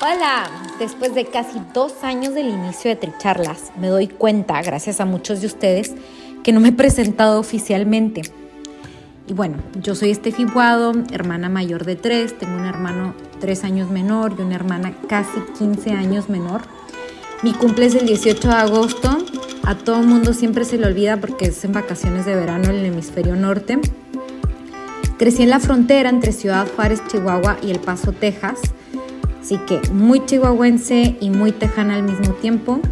Hola, después de casi dos años del inicio de Tricharlas, me doy cuenta, gracias a muchos de ustedes, que no me he presentado oficialmente. Y bueno, yo soy Estefi Guado, hermana mayor de tres, tengo un hermano tres años menor y una hermana casi 15 años menor. Mi cumple es el 18 de agosto, a todo mundo siempre se le olvida porque es en vacaciones de verano en el hemisferio norte. Crecí en la frontera entre Ciudad Juárez, Chihuahua y El Paso, Texas Así que muy chihuahuense y muy tejana al mismo tiempo.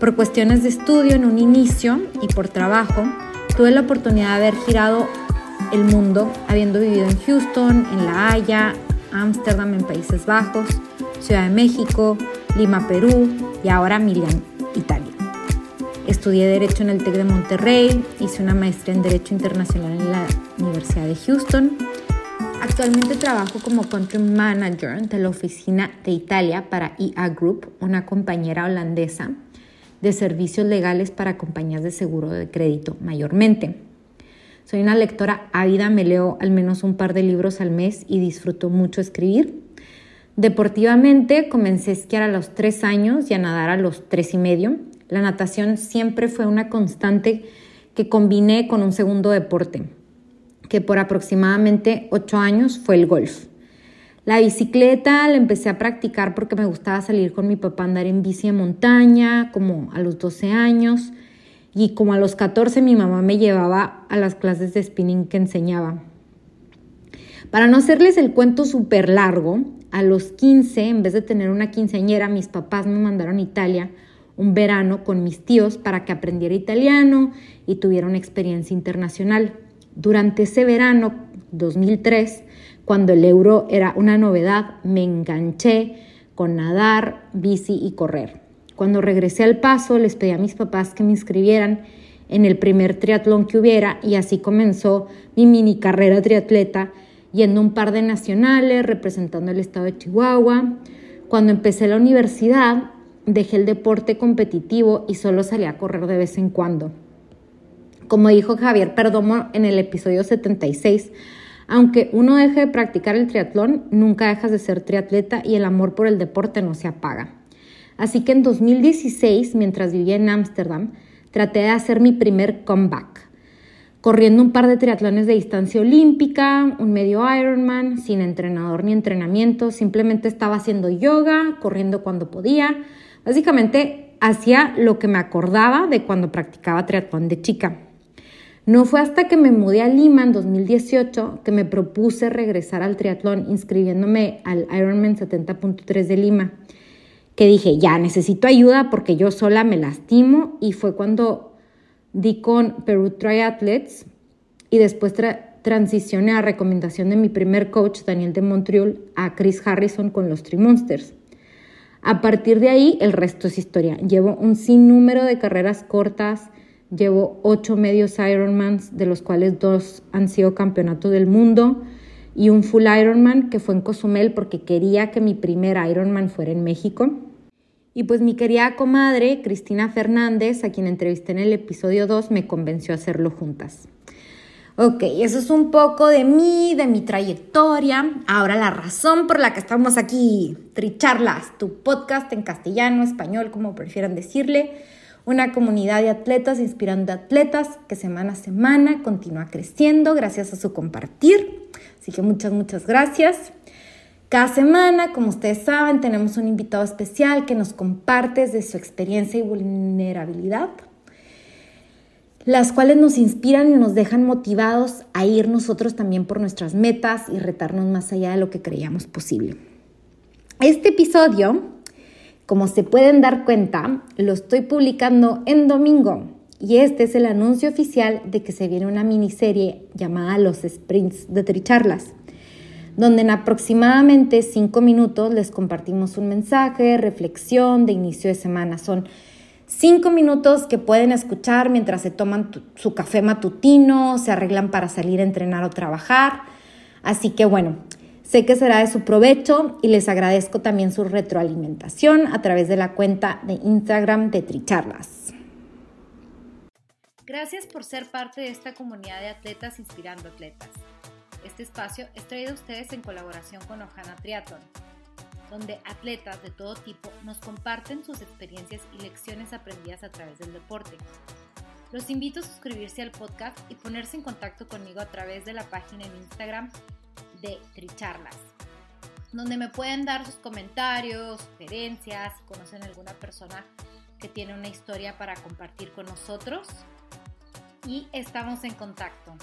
Por cuestiones de estudio en un inicio y por trabajo, tuve la oportunidad de haber girado el mundo, habiendo vivido en Houston, en La Haya, Ámsterdam en Países Bajos, Ciudad de México, Lima, Perú y ahora Milán, Italia. Estudié Derecho en el TEC de Monterrey, hice una maestría en Derecho Internacional en la Universidad de Houston Actualmente trabajo como country manager de la oficina de Italia para EA Group, una compañera holandesa de servicios legales para compañías de seguro de crédito mayormente. Soy una lectora ávida, me leo al menos un par de libros al mes y disfruto mucho escribir. Deportivamente comencé a esquiar a los tres años y a nadar a los tres y medio. La natación siempre fue una constante que combiné con un segundo deporte, que por aproximadamente ocho años fue el golf. La bicicleta la empecé a practicar porque me gustaba salir con mi papá a andar en bici de montaña, como a los 12 años, y como a los 14 mi mamá me llevaba a las clases de spinning que enseñaba. Para no hacerles el cuento súper largo, a los 15, en vez de tener una quinceañera, mis papás me mandaron a Italia un verano con mis tíos para que aprendiera italiano y tuviera una experiencia internacional. Durante ese verano 2003, cuando el euro era una novedad, me enganché con nadar, bici y correr. Cuando regresé al paso, les pedí a mis papás que me inscribieran en el primer triatlón que hubiera y así comenzó mi mini carrera triatleta, yendo un par de nacionales, representando el estado de Chihuahua. Cuando empecé la universidad, dejé el deporte competitivo y solo salía a correr de vez en cuando. Como dijo Javier Perdomo en el episodio 76, aunque uno deje de practicar el triatlón, nunca dejas de ser triatleta y el amor por el deporte no se apaga. Así que en 2016, mientras vivía en Ámsterdam, traté de hacer mi primer comeback, corriendo un par de triatlones de distancia olímpica, un medio Ironman, sin entrenador ni entrenamiento, simplemente estaba haciendo yoga, corriendo cuando podía. Básicamente hacía lo que me acordaba de cuando practicaba triatlón de chica. No fue hasta que me mudé a Lima en 2018 que me propuse regresar al triatlón inscribiéndome al Ironman 70.3 de Lima, que dije, ya necesito ayuda porque yo sola me lastimo y fue cuando di con Peru Triathletes y después transicioné a recomendación de mi primer coach, Daniel de Montreal, a Chris Harrison con los Trimonsters. A partir de ahí, el resto es historia. Llevo un sinnúmero de carreras cortas, Llevo ocho medios Ironmans, de los cuales dos han sido campeonatos del mundo, y un full Ironman que fue en Cozumel porque quería que mi primer Ironman fuera en México. Y pues mi querida comadre, Cristina Fernández, a quien entrevisté en el episodio 2, me convenció a hacerlo juntas. Ok, eso es un poco de mí, de mi trayectoria. Ahora la razón por la que estamos aquí, Tricharlas, tu podcast en castellano, español, como prefieran decirle una comunidad de atletas inspirando atletas que semana a semana continúa creciendo gracias a su compartir. Así que muchas, muchas gracias. Cada semana, como ustedes saben, tenemos un invitado especial que nos comparte de su experiencia y vulnerabilidad. las cuales nos inspiran y nos dejan motivados a ir nosotros también por nuestras metas y retarnos más allá de lo que creíamos posible. Este episodio, como se pueden dar cuenta, lo estoy publicando en domingo y este es el anuncio oficial de que se viene una miniserie llamada Los Sprints de Tricharlas, donde en aproximadamente cinco minutos les compartimos un mensaje, reflexión de inicio de semana. Son Cinco minutos que pueden escuchar mientras se toman su café matutino, se arreglan para salir a entrenar o trabajar. Así que bueno, sé que será de su provecho y les agradezco también su retroalimentación a través de la cuenta de Instagram de Tricharlas. Gracias por ser parte de esta comunidad de atletas inspirando atletas. Este espacio es traído a ustedes en colaboración con Ojana Triathlon donde atletas de todo tipo nos comparten sus experiencias y lecciones aprendidas a través del deporte. Los invito a suscribirse al podcast y ponerse en contacto conmigo a través de la página en Instagram de Tricharlas, donde me pueden dar sus comentarios, sugerencias, conocen alguna persona que tiene una historia para compartir con nosotros. Y estamos en contacto.